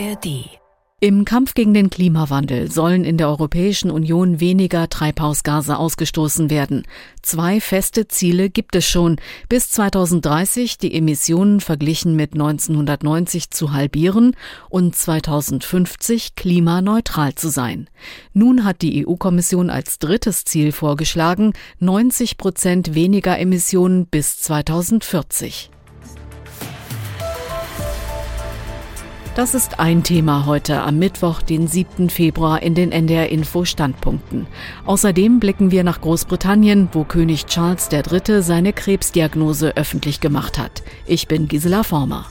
ARD im Kampf gegen den Klimawandel sollen in der Europäischen Union weniger Treibhausgase ausgestoßen werden. Zwei feste Ziele gibt es schon. Bis 2030 die Emissionen verglichen mit 1990 zu halbieren und 2050 klimaneutral zu sein. Nun hat die EU-Kommission als drittes Ziel vorgeschlagen, 90 Prozent weniger Emissionen bis 2040. Das ist ein Thema heute am Mittwoch, den 7. Februar in den NDR Info Standpunkten. Außerdem blicken wir nach Großbritannien, wo König Charles III. seine Krebsdiagnose öffentlich gemacht hat. Ich bin Gisela Former.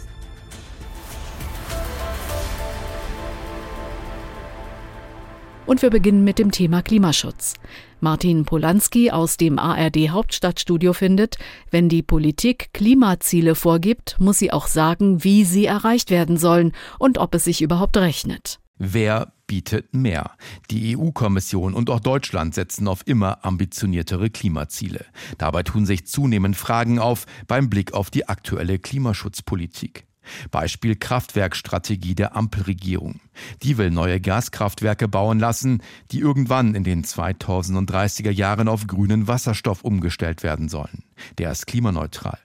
Und wir beginnen mit dem Thema Klimaschutz. Martin Polanski aus dem ARD Hauptstadtstudio findet, wenn die Politik Klimaziele vorgibt, muss sie auch sagen, wie sie erreicht werden sollen und ob es sich überhaupt rechnet. Wer bietet mehr? Die EU-Kommission und auch Deutschland setzen auf immer ambitioniertere Klimaziele. Dabei tun sich zunehmend Fragen auf beim Blick auf die aktuelle Klimaschutzpolitik. Beispiel Kraftwerkstrategie der Ampelregierung. Die will neue Gaskraftwerke bauen lassen, die irgendwann in den 2030er Jahren auf grünen Wasserstoff umgestellt werden sollen. Der ist klimaneutral.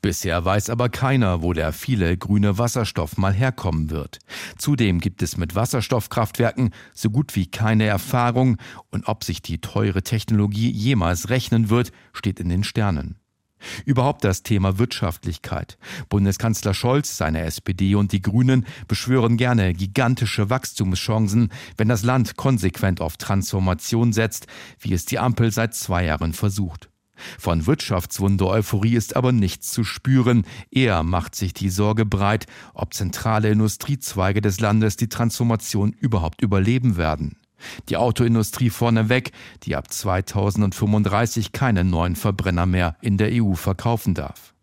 Bisher weiß aber keiner, wo der viele grüne Wasserstoff mal herkommen wird. Zudem gibt es mit Wasserstoffkraftwerken so gut wie keine Erfahrung und ob sich die teure Technologie jemals rechnen wird, steht in den Sternen. Überhaupt das Thema Wirtschaftlichkeit. Bundeskanzler Scholz, seine SPD und die Grünen beschwören gerne gigantische Wachstumschancen, wenn das Land konsequent auf Transformation setzt, wie es die Ampel seit zwei Jahren versucht. Von Wirtschaftswunder-Euphorie ist aber nichts zu spüren. Eher macht sich die Sorge breit, ob zentrale Industriezweige des Landes die Transformation überhaupt überleben werden. Die Autoindustrie vorneweg, die ab 2035 keine neuen Verbrenner mehr in der EU verkaufen darf.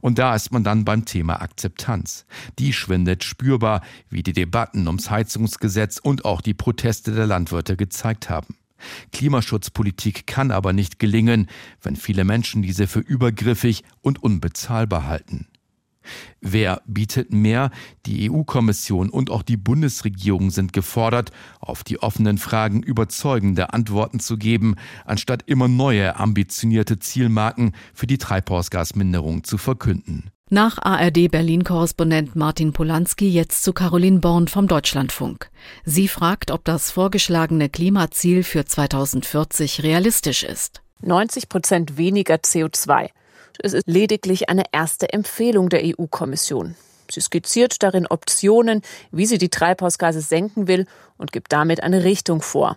Und da ist man dann beim Thema Akzeptanz. Die schwindet spürbar, wie die Debatten ums Heizungsgesetz und auch die Proteste der Landwirte gezeigt haben. Klimaschutzpolitik kann aber nicht gelingen, wenn viele Menschen diese für übergriffig und unbezahlbar halten. Wer bietet mehr? Die EU-Kommission und auch die Bundesregierung sind gefordert, auf die offenen Fragen überzeugende Antworten zu geben, anstatt immer neue ambitionierte Zielmarken für die Treibhausgasminderung zu verkünden. Nach ARD Berlin-Korrespondent Martin Polanski jetzt zu Caroline Born vom Deutschlandfunk. Sie fragt, ob das vorgeschlagene Klimaziel für 2040 realistisch ist. 90 Prozent weniger CO2. Es ist lediglich eine erste Empfehlung der EU-Kommission. Sie skizziert darin Optionen, wie sie die Treibhausgase senken will und gibt damit eine Richtung vor.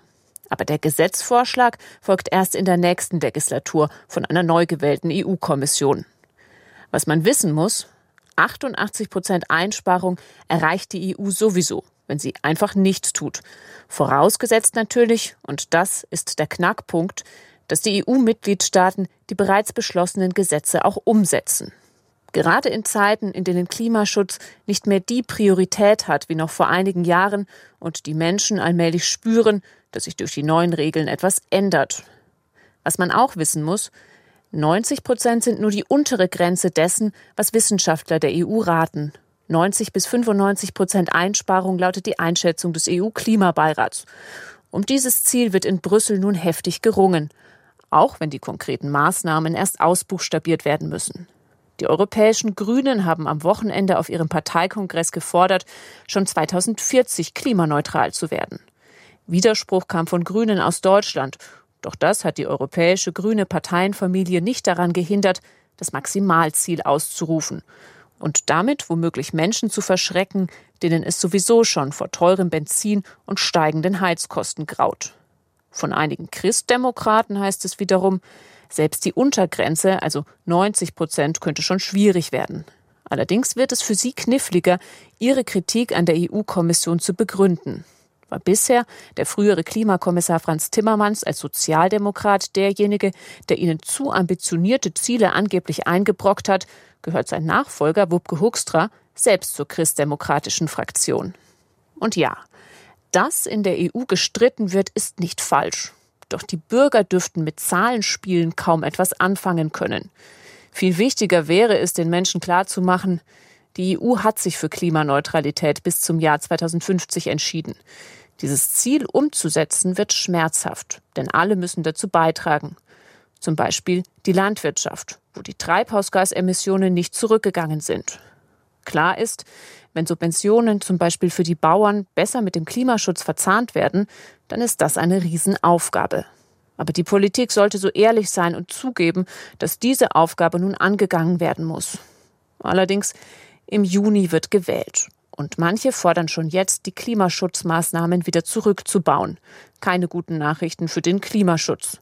Aber der Gesetzvorschlag folgt erst in der nächsten Legislatur von einer neu gewählten EU-Kommission. Was man wissen muss, 88 Prozent Einsparung erreicht die EU sowieso, wenn sie einfach nichts tut. Vorausgesetzt natürlich, und das ist der Knackpunkt, dass die EU-Mitgliedstaaten die bereits beschlossenen Gesetze auch umsetzen. Gerade in Zeiten, in denen Klimaschutz nicht mehr die Priorität hat wie noch vor einigen Jahren und die Menschen allmählich spüren, dass sich durch die neuen Regeln etwas ändert. Was man auch wissen muss, 90 Prozent sind nur die untere Grenze dessen, was Wissenschaftler der EU raten. 90 bis 95 Prozent Einsparung lautet die Einschätzung des EU-Klimabeirats. Um dieses Ziel wird in Brüssel nun heftig gerungen auch wenn die konkreten Maßnahmen erst ausbuchstabiert werden müssen. Die europäischen Grünen haben am Wochenende auf ihrem Parteikongress gefordert, schon 2040 klimaneutral zu werden. Widerspruch kam von Grünen aus Deutschland, doch das hat die europäische grüne Parteienfamilie nicht daran gehindert, das Maximalziel auszurufen und damit womöglich Menschen zu verschrecken, denen es sowieso schon vor teurem Benzin und steigenden Heizkosten graut. Von einigen Christdemokraten heißt es wiederum, selbst die Untergrenze, also 90 Prozent, könnte schon schwierig werden. Allerdings wird es für sie kniffliger, ihre Kritik an der EU-Kommission zu begründen. War bisher der frühere Klimakommissar Franz Timmermans als Sozialdemokrat derjenige, der ihnen zu ambitionierte Ziele angeblich eingebrockt hat, gehört sein Nachfolger Wupke Huckstra selbst zur christdemokratischen Fraktion. Und ja, dass in der EU gestritten wird, ist nicht falsch. Doch die Bürger dürften mit Zahlenspielen kaum etwas anfangen können. Viel wichtiger wäre es, den Menschen klarzumachen, Die EU hat sich für Klimaneutralität bis zum Jahr 2050 entschieden. Dieses Ziel umzusetzen wird schmerzhaft, denn alle müssen dazu beitragen. Zum Beispiel die Landwirtschaft, wo die Treibhausgasemissionen nicht zurückgegangen sind. Klar ist, wenn Subventionen zum Beispiel für die Bauern besser mit dem Klimaschutz verzahnt werden, dann ist das eine Riesenaufgabe. Aber die Politik sollte so ehrlich sein und zugeben, dass diese Aufgabe nun angegangen werden muss. Allerdings im Juni wird gewählt. Und manche fordern schon jetzt, die Klimaschutzmaßnahmen wieder zurückzubauen. Keine guten Nachrichten für den Klimaschutz.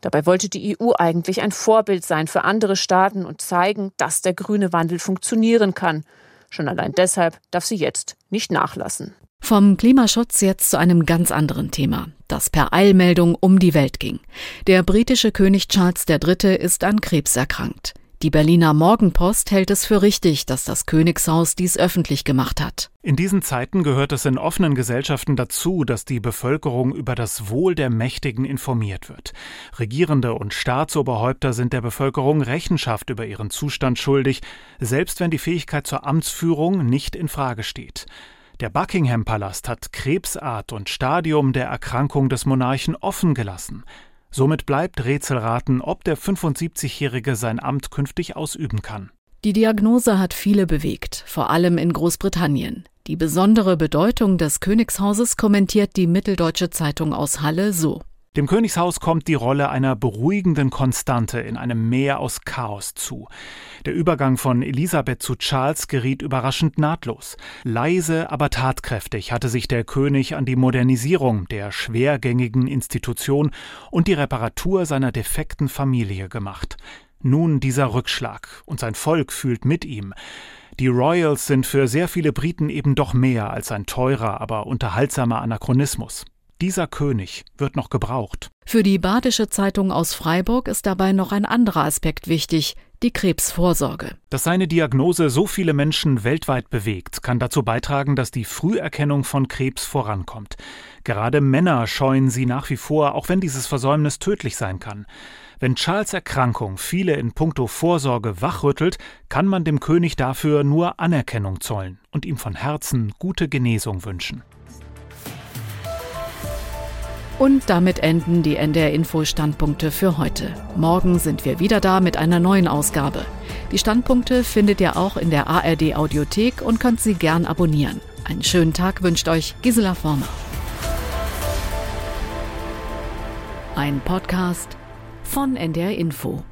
Dabei wollte die EU eigentlich ein Vorbild sein für andere Staaten und zeigen, dass der grüne Wandel funktionieren kann. Schon allein deshalb darf sie jetzt nicht nachlassen. Vom Klimaschutz jetzt zu einem ganz anderen Thema, das per Eilmeldung um die Welt ging. Der britische König Charles III. ist an Krebs erkrankt. Die Berliner Morgenpost hält es für richtig, dass das Königshaus dies öffentlich gemacht hat. In diesen Zeiten gehört es in offenen Gesellschaften dazu, dass die Bevölkerung über das Wohl der Mächtigen informiert wird. Regierende und Staatsoberhäupter sind der Bevölkerung Rechenschaft über ihren Zustand schuldig, selbst wenn die Fähigkeit zur Amtsführung nicht in Frage steht. Der Buckingham Palast hat Krebsart und Stadium der Erkrankung des Monarchen offen gelassen. Somit bleibt Rätselraten, ob der 75-Jährige sein Amt künftig ausüben kann. Die Diagnose hat viele bewegt, vor allem in Großbritannien. Die besondere Bedeutung des Königshauses kommentiert die Mitteldeutsche Zeitung aus Halle so. Dem Königshaus kommt die Rolle einer beruhigenden Konstante in einem Meer aus Chaos zu. Der Übergang von Elisabeth zu Charles geriet überraschend nahtlos. Leise, aber tatkräftig hatte sich der König an die Modernisierung der schwergängigen Institution und die Reparatur seiner defekten Familie gemacht. Nun dieser Rückschlag, und sein Volk fühlt mit ihm. Die Royals sind für sehr viele Briten eben doch mehr als ein teurer, aber unterhaltsamer Anachronismus. Dieser König wird noch gebraucht. Für die Badische Zeitung aus Freiburg ist dabei noch ein anderer Aspekt wichtig, die Krebsvorsorge. Dass seine Diagnose so viele Menschen weltweit bewegt, kann dazu beitragen, dass die Früherkennung von Krebs vorankommt. Gerade Männer scheuen sie nach wie vor, auch wenn dieses Versäumnis tödlich sein kann. Wenn Charles Erkrankung viele in puncto Vorsorge wachrüttelt, kann man dem König dafür nur Anerkennung zollen und ihm von Herzen gute Genesung wünschen. Und damit enden die NDR Info Standpunkte für heute. Morgen sind wir wieder da mit einer neuen Ausgabe. Die Standpunkte findet ihr auch in der ARD Audiothek und könnt sie gern abonnieren. Einen schönen Tag wünscht euch Gisela Former. Ein Podcast von NDR Info.